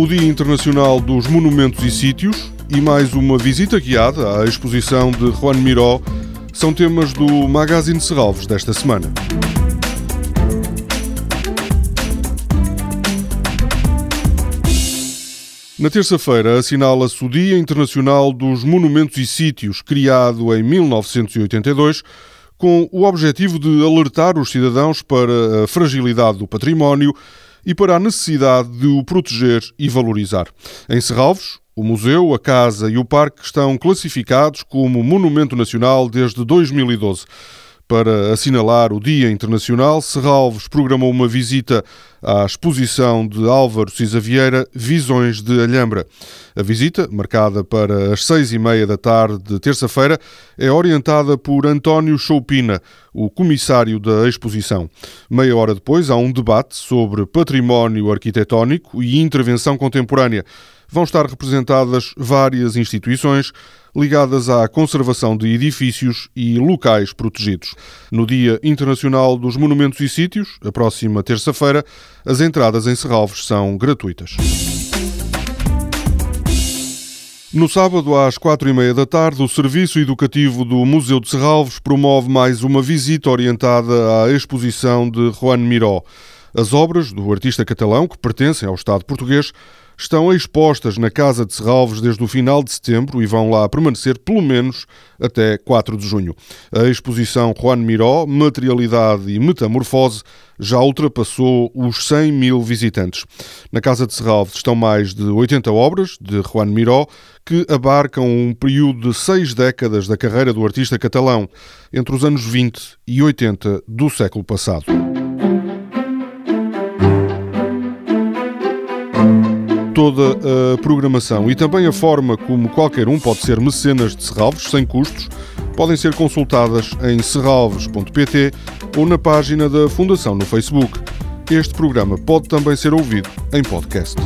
Internacional dos Monumentos e Sítios e mais uma visita guiada à exposição de Juan Miró são temas do Magazine Serralves desta semana. Na terça-feira assinala-se o Dia Internacional dos Monumentos e Sítios, criado em 1982, com o objetivo de alertar os cidadãos para a fragilidade do património e para a necessidade de o proteger e valorizar. Em Serralvos, o museu, a casa e o parque estão classificados como Monumento Nacional desde 2012. Para assinalar o Dia Internacional, Serralves programou uma visita à exposição de Álvaro Cisa Vieira, Visões de Alhambra. A visita, marcada para as seis e meia da tarde de terça-feira, é orientada por António Choupina, o comissário da exposição. Meia hora depois, há um debate sobre património arquitetónico e intervenção contemporânea vão estar representadas várias instituições ligadas à conservação de edifícios e locais protegidos. No Dia Internacional dos Monumentos e Sítios, a próxima terça-feira, as entradas em Serralves são gratuitas. No sábado, às quatro e meia da tarde, o Serviço Educativo do Museu de Serralves promove mais uma visita orientada à exposição de Juan Miró. As obras do artista catalão, que pertencem ao Estado português, estão expostas na Casa de Serralves desde o final de setembro e vão lá permanecer pelo menos até 4 de junho. A exposição Juan Miró, Materialidade e Metamorfose já ultrapassou os 100 mil visitantes. Na Casa de Serralves estão mais de 80 obras de Juan Miró que abarcam um período de seis décadas da carreira do artista catalão, entre os anos 20 e 80 do século passado. Toda a programação e também a forma como qualquer um pode ser mecenas de Serralves sem custos podem ser consultadas em serralves.pt ou na página da Fundação no Facebook. Este programa pode também ser ouvido em podcast.